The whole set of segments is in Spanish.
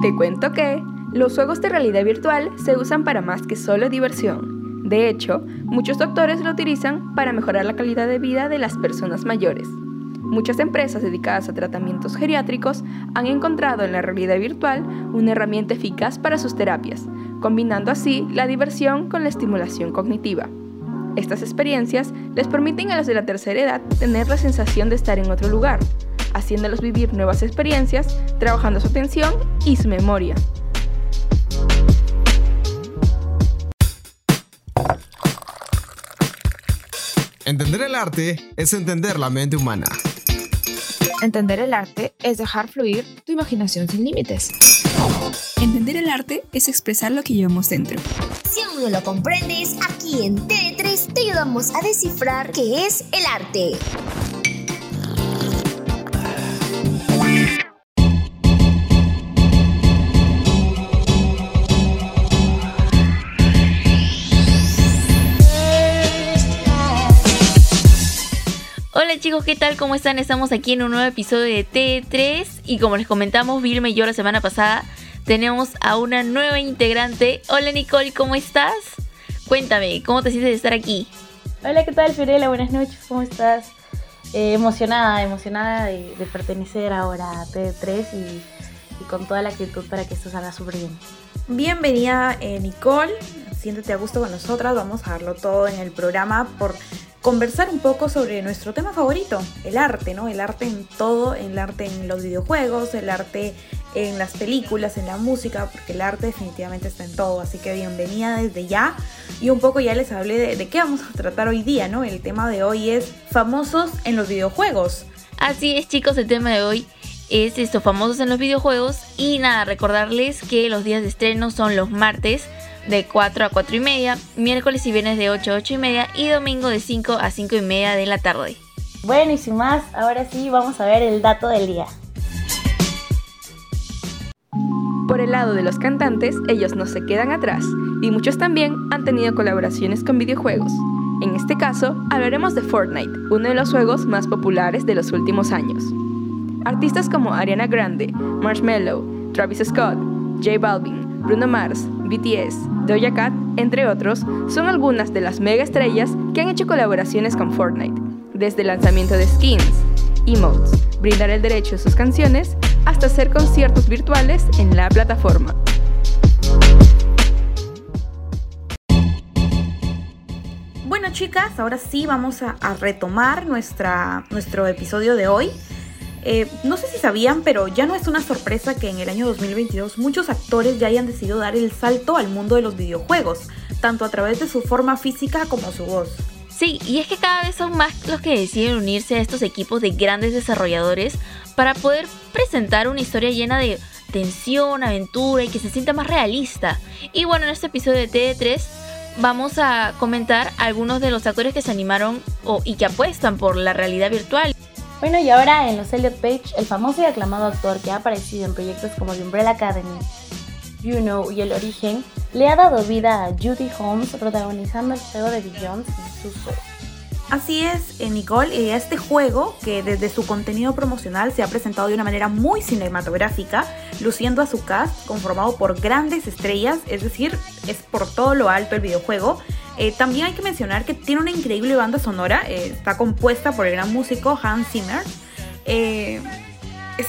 Te cuento que los juegos de realidad virtual se usan para más que solo diversión. De hecho, muchos doctores lo utilizan para mejorar la calidad de vida de las personas mayores. Muchas empresas dedicadas a tratamientos geriátricos han encontrado en la realidad virtual una herramienta eficaz para sus terapias, combinando así la diversión con la estimulación cognitiva. Estas experiencias les permiten a los de la tercera edad tener la sensación de estar en otro lugar, haciéndolos vivir nuevas experiencias, trabajando su atención y su memoria. Entender el arte es entender la mente humana. Entender el arte es dejar fluir tu imaginación sin límites. Entender el arte es expresar lo que llevamos dentro. Si aún no lo comprendes, aquí en T3 te ayudamos a descifrar qué es el arte. Hola chicos, ¿qué tal? ¿Cómo están? Estamos aquí en un nuevo episodio de T3 y como les comentamos, Vilma y yo la semana pasada tenemos a una nueva integrante. Hola Nicole, ¿cómo estás? Cuéntame, ¿cómo te sientes de estar aquí? Hola, ¿qué tal Fiorella? Buenas noches, ¿cómo estás? Eh, emocionada, emocionada de, de, pertenecer ahora a T3 y, y, con toda la actitud para que esto salga súper bien. Bienvenida eh, Nicole, siéntete a gusto con nosotras, vamos a darlo todo en el programa por conversar un poco sobre nuestro tema favorito, el arte, ¿no? El arte en todo, el arte en los videojuegos, el arte en las películas, en la música, porque el arte definitivamente está en todo, así que bienvenida desde ya. Y un poco ya les hablé de, de qué vamos a tratar hoy día, ¿no? El tema de hoy es famosos en los videojuegos. Así es chicos, el tema de hoy es esto, famosos en los videojuegos. Y nada, recordarles que los días de estreno son los martes de 4 a 4 y media, miércoles y viernes de 8 a 8 y media y domingo de 5 a 5 y media de la tarde. Bueno, y sin más, ahora sí vamos a ver el dato del día. Por el lado de los cantantes, ellos no se quedan atrás, y muchos también han tenido colaboraciones con videojuegos. En este caso, hablaremos de Fortnite, uno de los juegos más populares de los últimos años. Artistas como Ariana Grande, Marshmello, Travis Scott, J Balvin, Bruno Mars, BTS, Doja Cat, entre otros, son algunas de las mega estrellas que han hecho colaboraciones con Fortnite, desde el lanzamiento de skins, emotes, brindar el derecho a sus canciones, hasta hacer conciertos virtuales en la plataforma. Bueno chicas, ahora sí vamos a, a retomar nuestra, nuestro episodio de hoy. Eh, no sé si sabían, pero ya no es una sorpresa que en el año 2022 muchos actores ya hayan decidido dar el salto al mundo de los videojuegos, tanto a través de su forma física como su voz. Sí, y es que cada vez son más los que deciden unirse a estos equipos de grandes desarrolladores para poder presentar una historia llena de tensión, aventura y que se sienta más realista. Y bueno, en este episodio de TD3 vamos a comentar algunos de los actores que se animaron o, y que apuestan por la realidad virtual. Bueno, y ahora en los Elliot Page, el famoso y aclamado actor que ha aparecido en proyectos como The Umbrella Academy, You Know y El Origen, le ha dado vida a Judy Holmes protagonizando el juego de Beyond y su Así es, Nicole, y este juego, que desde su contenido promocional se ha presentado de una manera muy cinematográfica, luciendo a su cast conformado por grandes estrellas, es decir, es por todo lo alto el videojuego. Eh, también hay que mencionar que tiene una increíble banda sonora, eh, está compuesta por el gran músico Hans Zimmer. Eh, es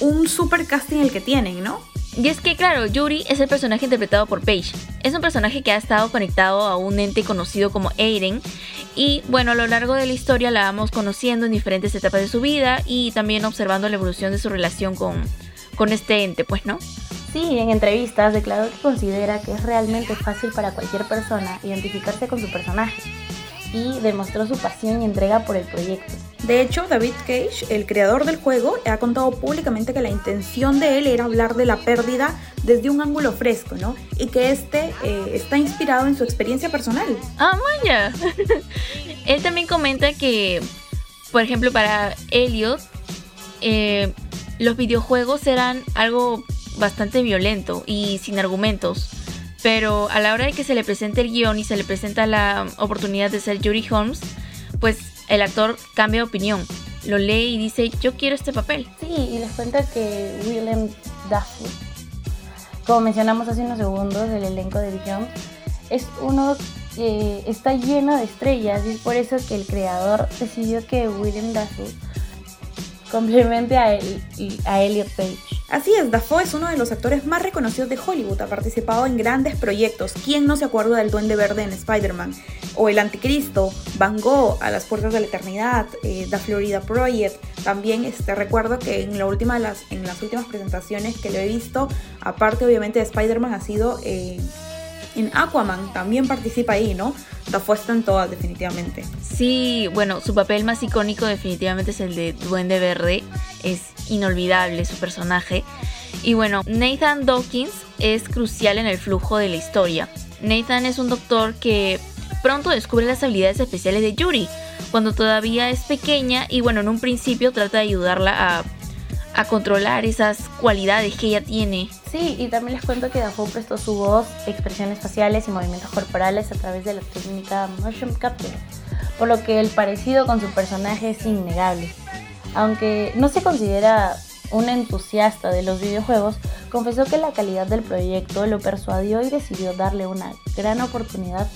un super casting el que tienen, ¿no? Y es que, claro, Yuri es el personaje interpretado por Paige. Es un personaje que ha estado conectado a un ente conocido como Aiden. Y bueno, a lo largo de la historia la vamos conociendo en diferentes etapas de su vida y también observando la evolución de su relación con, con este ente, pues, ¿no? Sí, en entrevistas declaró que considera que es realmente fácil para cualquier persona identificarse con su personaje y demostró su pasión y entrega por el proyecto. De hecho, David Cage, el creador del juego, ha contado públicamente que la intención de él era hablar de la pérdida desde un ángulo fresco, ¿no? Y que este eh, está inspirado en su experiencia personal. Ah, vaya. él también comenta que, por ejemplo, para Elliot, eh, los videojuegos eran algo bastante violento y sin argumentos. Pero a la hora de que se le presente el guion y se le presenta la oportunidad de ser Judy Holmes, pues el actor cambia de opinión. Lo lee y dice, yo quiero este papel. Sí, y les cuenta que William Dafoe como mencionamos hace unos segundos, el elenco de Beyond es uno que está lleno de estrellas y es por eso que el creador decidió que William Dafoe complemente a, el, a Elliot Page. Así es, Dafoe es uno de los actores más reconocidos de Hollywood, ha participado en grandes proyectos. ¿Quién no se acuerda del Duende Verde en Spider-Man? O El Anticristo, Van Gogh, A las Puertas de la Eternidad, eh, The Florida Project. También este, recuerdo que en, la última, las, en las últimas presentaciones que lo he visto, aparte obviamente de Spider-Man, ha sido eh, en Aquaman, también participa ahí, ¿no? Dafoe está en todas, definitivamente. Sí, bueno, su papel más icónico definitivamente es el de Duende Verde. Es inolvidable su personaje. Y bueno, Nathan Dawkins es crucial en el flujo de la historia. Nathan es un doctor que pronto descubre las habilidades especiales de Yuri, cuando todavía es pequeña y bueno, en un principio trata de ayudarla a, a controlar esas cualidades que ella tiene. Sí, y también les cuento que Dafoe prestó su voz, expresiones faciales y movimientos corporales a través de la técnica motion capture, por lo que el parecido con su personaje es innegable. Aunque no se considera un entusiasta de los videojuegos, confesó que la calidad del proyecto lo persuadió y decidió darle una gran oportunidad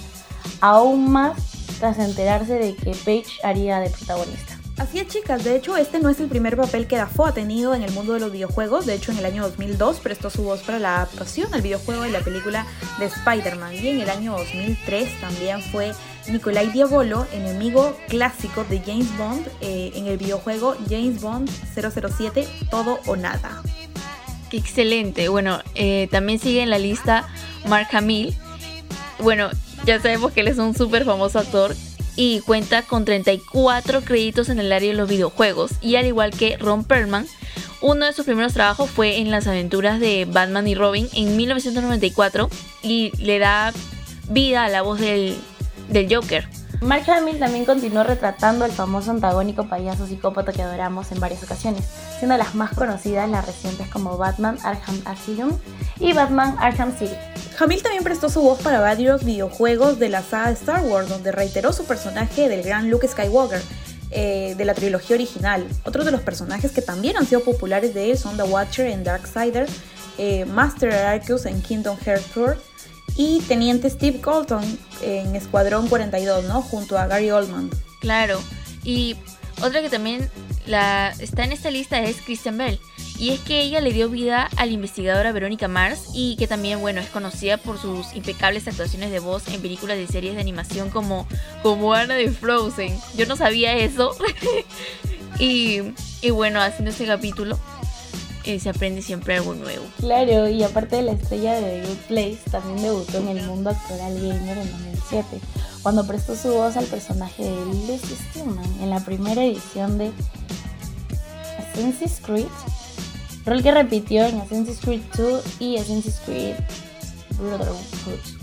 aún más tras enterarse de que Paige haría de protagonista. Así es, chicas. De hecho, este no es el primer papel que Dafoe ha tenido en el mundo de los videojuegos. De hecho, en el año 2002 prestó su voz para la adaptación al videojuego de la película de Spider-Man. Y en el año 2003 también fue Nicolai Diabolo, enemigo clásico de James Bond eh, en el videojuego James Bond 007 Todo o Nada. Qué excelente. Bueno, eh, también sigue en la lista Mark Hamill. Bueno, ya sabemos que él es un súper famoso actor y cuenta con 34 créditos en el área de los videojuegos. Y al igual que Ron Perlman, uno de sus primeros trabajos fue en las aventuras de Batman y Robin en 1994 y le da vida a la voz del, del Joker. Mark Hamill también continuó retratando al famoso antagónico payaso psicópata que adoramos en varias ocasiones, siendo las más conocidas las recientes como Batman Arkham Asylum y Batman Arkham City. Hamill también prestó su voz para varios videojuegos de la saga Star Wars, donde reiteró su personaje del gran Luke Skywalker. Eh, de la trilogía original. Otros de los personajes que también han sido populares de él son The Watcher en Darksider, eh, Master Arceus en Kingdom Hearts 4 y Teniente Steve Colton en Escuadrón 42, ¿no? Junto a Gary Oldman. Claro. Y otra que también la, está en esta lista es Christian Bell. Y es que ella le dio vida a la investigadora Verónica Mars y que también, bueno, es conocida por sus impecables actuaciones de voz en películas y series de animación como, como Ana de Frozen. Yo no sabía eso. y, y bueno, haciendo este capítulo eh, se aprende siempre algo nuevo. Claro, y aparte de la estrella de Good Place, también debutó en el mundo actoral gamer en 2007, cuando prestó su voz al personaje de Leslie Stillman en la primera edición de Assassin's Creed, rol que repitió en Assassin's Creed 2 y Assassin's Creed Brotherhood.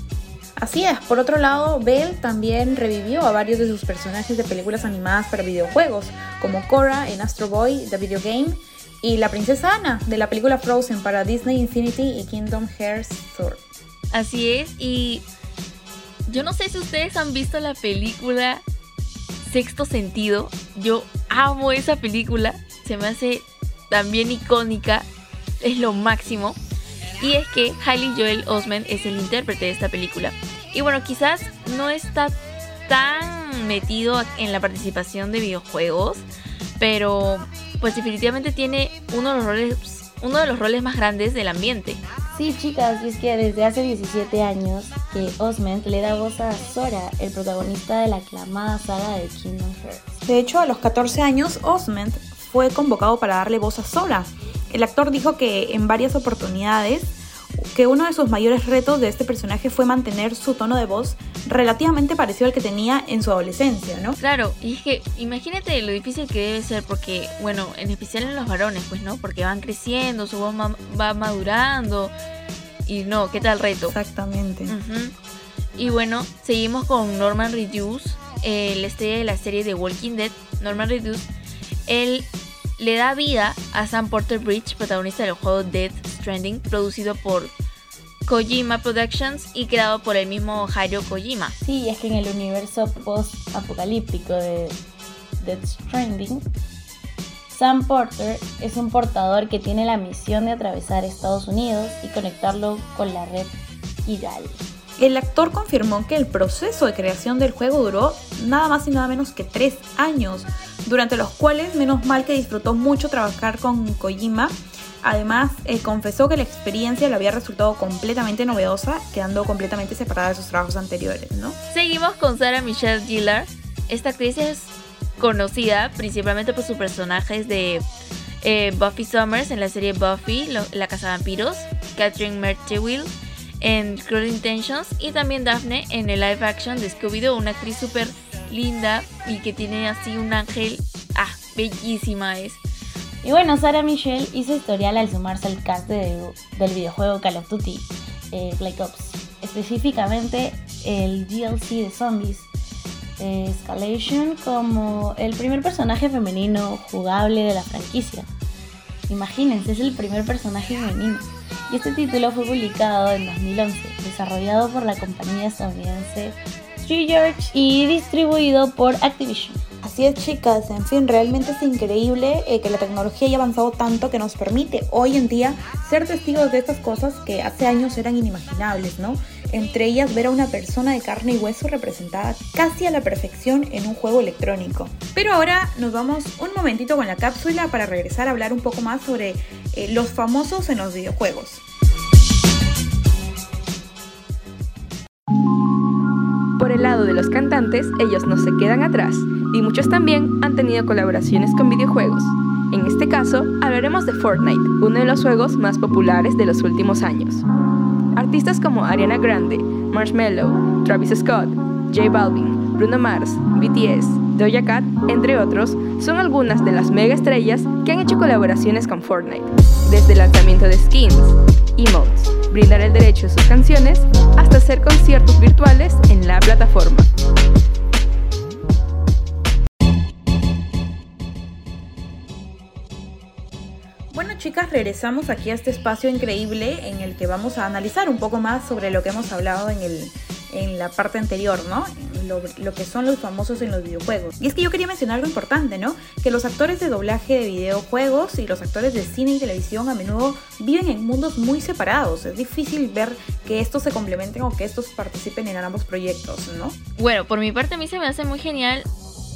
Así es, por otro lado, Bell también revivió a varios de sus personajes de películas animadas para videojuegos, como Korra en Astro Boy, The Video Game, y la princesa Anna de la película Frozen para Disney Infinity y Kingdom Hearts Tour. Así es, y yo no sé si ustedes han visto la película Sexto Sentido. Yo amo esa película, se me hace también icónica, es lo máximo. Y es que Hailey Joel Osment es el intérprete de esta película. Y bueno, quizás no está tan metido en la participación de videojuegos, pero pues definitivamente tiene uno de los roles, uno de los roles más grandes del ambiente. Sí, chicas, y es que desde hace 17 años que Osment le da voz a Sora, el protagonista de la aclamada saga de Kingdom Hearts. De hecho, a los 14 años, Osment fue convocado para darle voz a Sora. El actor dijo que en varias oportunidades que uno de sus mayores retos de este personaje fue mantener su tono de voz relativamente parecido al que tenía en su adolescencia, ¿no? Claro, y es que imagínate lo difícil que debe ser, porque, bueno, en especial en los varones, pues, ¿no? Porque van creciendo, su voz va madurando, y no, ¿qué tal reto? Exactamente. Y bueno, seguimos con Norman Reedus, el estrella de la serie de Walking Dead. Norman Reedus, él le da vida a Sam Porter Bridge, protagonista del juego Death Stranding, producido por Kojima Productions y creado por el mismo Hiro Kojima. Sí, es que en el universo post-apocalíptico de Death Stranding Sam Porter es un portador que tiene la misión de atravesar Estados Unidos y conectarlo con la red Kigali. El actor confirmó que el proceso de creación del juego duró nada más y nada menos que tres años, durante los cuales menos mal que disfrutó mucho trabajar con Kojima. Además, eh, confesó que la experiencia le había resultado completamente novedosa, quedando completamente separada de sus trabajos anteriores, ¿no? Seguimos con Sarah Michelle Gellar. Esta actriz es conocida principalmente por sus personajes de eh, Buffy Summers en la serie Buffy, La Casa de Vampiros, Catherine Merchewil en Cruel Intentions y también Daphne en el live action de Scooby-Doo, una actriz súper linda y que tiene así un ángel, ah, bellísima es. Y bueno, Sarah Michelle hizo historial al sumarse al cast del videojuego Call of Duty eh, Black Ops, específicamente el DLC de Zombies eh, Escalation como el primer personaje femenino jugable de la franquicia. Imagínense, es el primer personaje femenino. Y este título fue publicado en 2011, desarrollado por la compañía estadounidense Three George y distribuido por Activision. Así es, chicas. En fin, realmente es increíble eh, que la tecnología haya avanzado tanto que nos permite hoy en día ser testigos de estas cosas que hace años eran inimaginables, ¿no? Entre ellas ver a una persona de carne y hueso representada casi a la perfección en un juego electrónico. Pero ahora nos vamos un momentito con la cápsula para regresar a hablar un poco más sobre eh, los famosos en los videojuegos. Por el lado de los cantantes, ellos no se quedan atrás y muchos también han tenido colaboraciones con videojuegos. En este caso, hablaremos de Fortnite, uno de los juegos más populares de los últimos años. Artistas como Ariana Grande, Marshmello, Travis Scott, J Balvin, Bruno Mars, BTS, Doja Cat, entre otros, son algunas de las mega estrellas que han hecho colaboraciones con Fortnite, desde el lanzamiento de skins, emotes, brindar el derecho a sus canciones, hasta hacer conciertos virtuales en la plataforma. chicas, regresamos aquí a este espacio increíble en el que vamos a analizar un poco más sobre lo que hemos hablado en, el, en la parte anterior, ¿no? Lo, que son los famosos en los videojuegos. Y es que yo quería mencionar algo importante, ¿no? Que los actores de doblaje de videojuegos y los actores de cine y televisión a menudo viven en mundos muy separados. Es difícil ver que estos se complementen o que estos participen en ambos proyectos, ¿no? Bueno, por mi parte a mí se me hace muy genial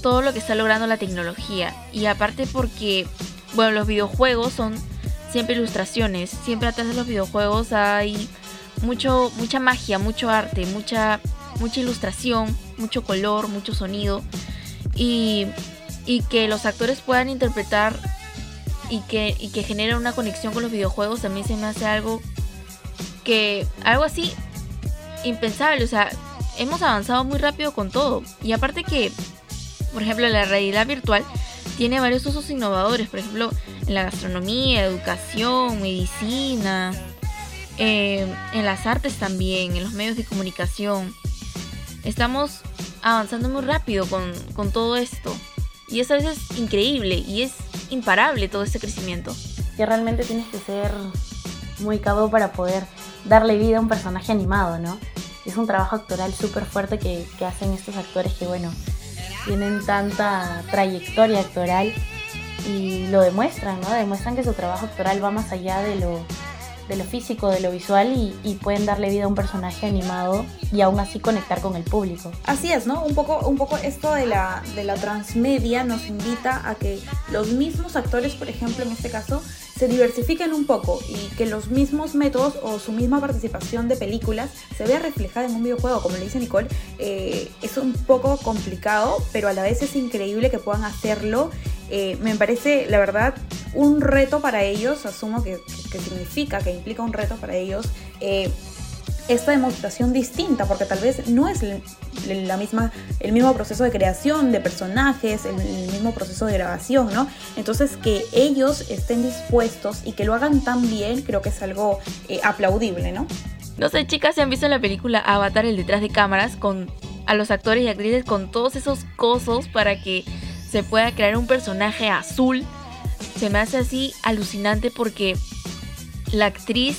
todo lo que está logrando la tecnología. Y aparte porque, bueno, los videojuegos son siempre ilustraciones. Siempre atrás de los videojuegos hay mucho, mucha magia, mucho arte, mucha, mucha ilustración, mucho color, mucho sonido. Y, y que los actores puedan interpretar y que, y que generen una conexión con los videojuegos también se me hace algo que, algo así impensable. O sea, hemos avanzado muy rápido con todo. Y aparte que, por ejemplo, la realidad virtual tiene varios usos innovadores, por ejemplo, en la gastronomía, educación, medicina, eh, en las artes también, en los medios de comunicación. Estamos avanzando muy rápido con, con todo esto. Y eso a veces es increíble y es imparable todo este crecimiento. Que realmente tienes que ser muy cabo para poder darle vida a un personaje animado, ¿no? Es un trabajo actoral súper fuerte que, que hacen estos actores que, bueno, tienen tanta trayectoria actoral y lo demuestran, ¿no? Demuestran que su trabajo actoral va más allá de lo, de lo físico, de lo visual y, pueden darle vida a un personaje animado y aún así conectar con el público. Así es, ¿no? Un poco, un poco esto de la, de la transmedia nos invita a que los mismos actores, por ejemplo, en este caso, se diversifiquen un poco y que los mismos métodos o su misma participación de películas se vea reflejada en un videojuego, como le dice Nicole, eh, es un poco complicado, pero a la vez es increíble que puedan hacerlo. Eh, me parece, la verdad, un reto para ellos, asumo que, significa, que implica un reto para ellos. Eh, esta demostración distinta, porque tal vez no es la misma, el mismo proceso de creación de personajes, el, mismo proceso de grabación, ¿no? Entonces que ellos estén dispuestos y que lo hagan tan bien, creo que es algo eh, aplaudible, ¿no? No sé, chicas, si han visto la película Avatar, el detrás de cámaras, con a los actores y actrices con todos esos cosos para que se pueda crear un personaje azul. Se me hace así alucinante porque la actriz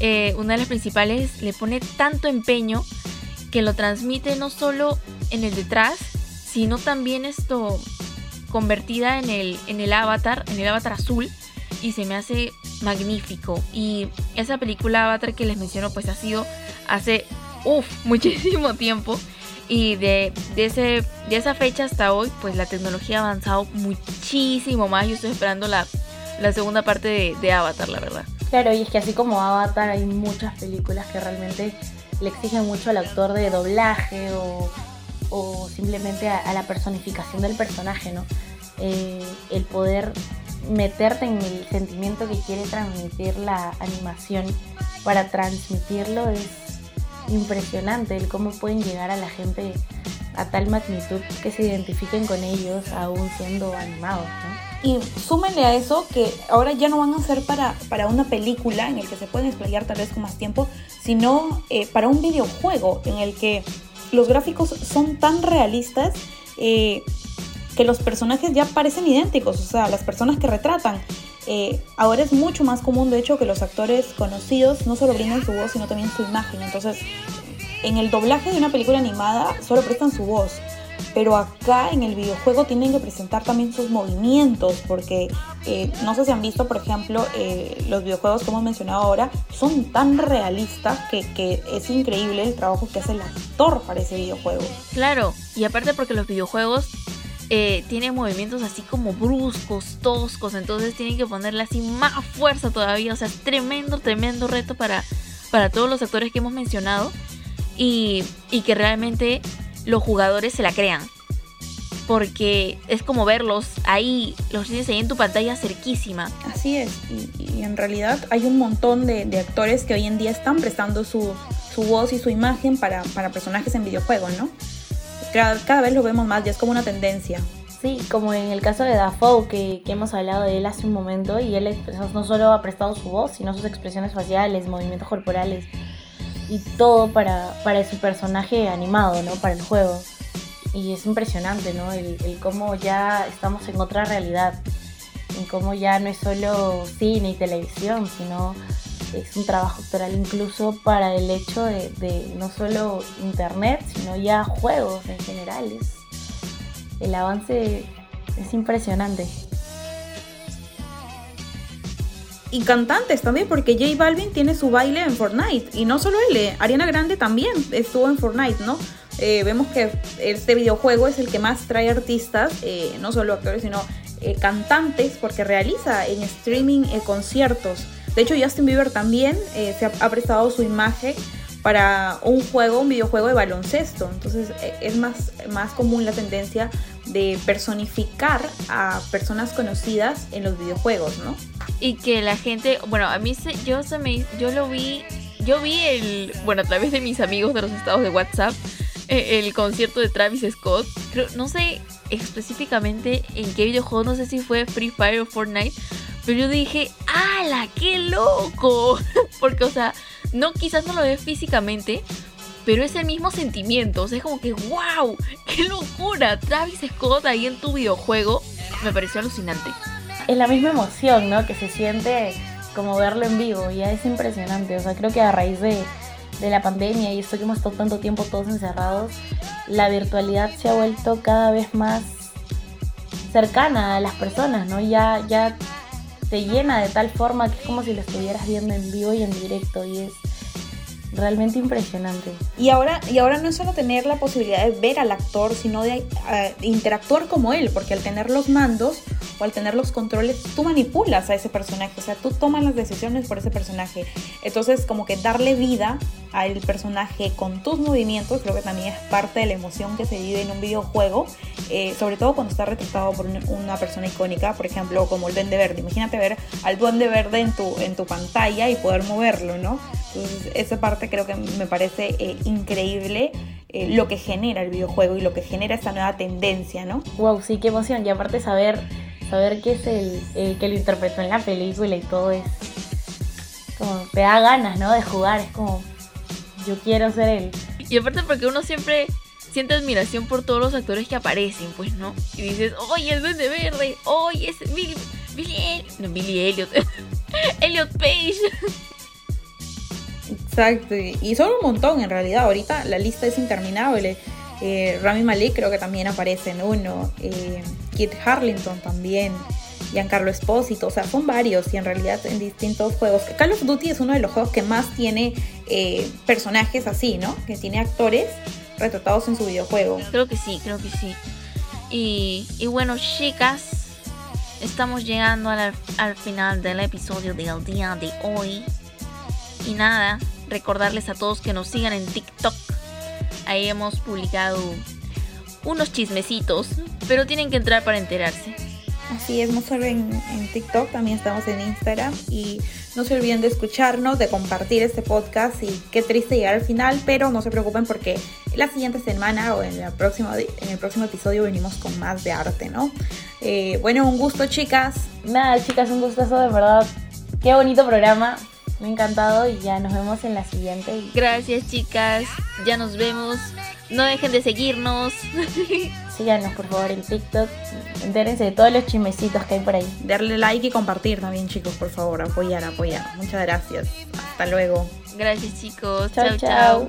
eh, una de las principales, le pone tanto empeño que lo transmite no solo en el detrás, sino también esto convertida en el, en el avatar, en el avatar azul, y se me hace magnífico. Y esa película Avatar que les menciono, pues ha sido hace, uff, muchísimo tiempo. Y de, de, ese, de esa fecha hasta hoy, pues la tecnología ha avanzado muchísimo más. Yo estoy esperando la, la segunda parte de, de Avatar, la verdad. Claro, y es que así como Avatar hay muchas películas que realmente le exigen mucho al actor de doblaje o, o simplemente a, la personificación del personaje, ¿no? Eh, el poder meterte en el sentimiento que quiere transmitir la animación para transmitirlo es impresionante el cómo pueden llegar a la gente a tal magnitud que se identifiquen con ellos aún siendo animados. Y súmenle a eso que ahora ya no van a ser para, para una película en el que se pueden explayar tal vez con más tiempo, sino eh, para un videojuego en el que los gráficos son tan realistas eh, que los personajes ya parecen idénticos, o sea, las personas que retratan. Eh, ahora es mucho más común, de hecho, que los actores conocidos no solo brinden su voz, sino también su imagen. Entonces, en el doblaje de una película animada solo prestan su voz. Pero acá en el videojuego tienen que presentar también sus movimientos, porque eh, no sé si han visto, por ejemplo, eh, los videojuegos que hemos mencionado ahora, son tan realistas que, que es increíble el trabajo que hace el actor para ese videojuego. Claro, y aparte porque los videojuegos eh, tiene movimientos así como bruscos, toscos, entonces tienen que ponerle así más fuerza todavía, o sea, tremendo, tremendo reto para, para todos los actores que hemos mencionado y, y que realmente los jugadores se la crean. Porque es como verlos ahí, los tienes ahí en tu pantalla cerquísima. Así es, y, y en realidad hay un montón de, de, actores que hoy en día están prestando su, su voz y su imagen para, para personajes en videojuegos, ¿no? Cada, cada, vez lo vemos más, ya es como una tendencia. Sí, como en el caso de Dafoe, que, que, hemos hablado de él hace un momento, y él no solo ha prestado su voz, sino sus expresiones faciales, movimientos corporales, y todo para, para su personaje animado, ¿no? Para el juego. Y es impresionante, ¿no? El, el cómo ya estamos en otra realidad, en cómo ya no es solo cine y televisión, sino es un trabajo actoral incluso para el hecho de, de, no solo internet, sino ya juegos en general. El avance es impresionante. Y cantantes también, porque J Balvin tiene su baile en Fortnite. Y no solo él, eh, Ariana Grande también estuvo en Fortnite, ¿no? Eh, vemos que este videojuego es el que más trae artistas, eh, no solo actores, sino eh, cantantes, porque realiza en streaming conciertos. De hecho, Justin Bieber también eh, se ha, ha, prestado su imagen para un juego, un videojuego de baloncesto. Entonces eh, es más, más común la tendencia de personificar a personas conocidas en los videojuegos, ¿no? Y que la gente, bueno, a mí se, yo, se me, yo lo vi, yo vi el, bueno, a través de mis amigos de los estados de WhatsApp, eh, el concierto de Travis Scott. Creo, no sé específicamente en qué videojuego, no sé si fue Free Fire o Fortnite, pero yo dije, ¡ala, qué loco! Porque, o sea, no, quizás no lo ves físicamente, pero es el mismo sentimiento. O sea, es como que, ¡wow! ¡Qué locura! Travis Scott ahí en tu videojuego me pareció alucinante. Es la misma emoción, ¿no? Que se siente como verlo en vivo. Ya es impresionante. O sea, creo que a raíz de, de la pandemia y esto que hemos estado tanto tiempo todos encerrados, la virtualidad se ha vuelto cada vez más cercana a las personas, ¿no? Ya, ya te llena de tal forma que es como si lo estuvieras viendo en vivo y en directo y es realmente impresionante. Y ahora, y ahora no es solo tener la posibilidad de ver al actor, sino de uh, interactuar como él, porque al tener los mandos o al tener los controles, tú manipulas a ese personaje, o sea, tú tomas las decisiones por ese personaje. Entonces, como que darle vida al personaje con tus movimientos, creo que también es parte de la emoción que se vive en un videojuego, eh, sobre todo cuando está retratado por una persona icónica, por ejemplo, como el Duende Verde. Imagínate ver al Duende Verde en tu, en tu pantalla y poder moverlo, ¿no? Entonces, esa parte creo que me parece eh, increíble eh, lo que genera el videojuego y lo que genera esta nueva tendencia, ¿no? Wow, sí, qué emoción. Y aparte saber, saber que es el, que lo interpretó en la película y todo es como te da ganas, ¿no? De jugar, es como yo quiero ser él. Y aparte porque uno siempre siente admiración por todos los actores que aparecen, pues, ¿no? Y dices, oye, el Duende Verde, oye, es Billy, Billy, no, Billy Elliot, Elliot Page. Exacto, y son un montón en realidad. Ahorita la lista es interminable. Eh, Rami Malek creo que también aparece en uno. Eh, Kit Harlington también, Giancarlo Espósito, o sea, son varios y en realidad en distintos juegos. Call of Duty es uno de los juegos que más tiene eh, personajes así, ¿no? Que tiene actores retratados en su videojuego. Creo que sí, creo que sí. Y, y bueno, chicas, estamos llegando al, al final del episodio del día de hoy. Y nada, recordarles a todos que nos sigan en TikTok. Ahí hemos publicado unos chismecitos, pero tienen que entrar para enterarse. Así es, no solo en, en, TikTok, también estamos en Instagram y no se olviden de escucharnos, de compartir este podcast y qué triste llegar al final, pero no se preocupen porque la siguiente semana o en, la próxima, en el próximo episodio venimos con más de arte, ¿no? Eh, bueno, un gusto chicas. Nada, chicas, un gustazo de verdad. Qué bonito programa. Me ha encantado y ya nos vemos en la siguiente. Gracias chicas, ya nos vemos. No dejen de seguirnos. Síganos por favor en TikTok. Entérense de todos los chismecitos que hay por ahí. Darle like y compartir también chicos, por favor. Apoyar, apoyar. Muchas gracias. Hasta luego. Gracias chicos. Chao, chao. chao.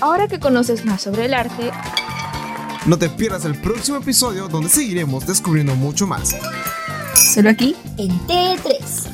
Ahora que conoces más sobre el arte, No te pierdas el próximo episodio donde seguiremos descubriendo mucho más. Solo aquí En T3.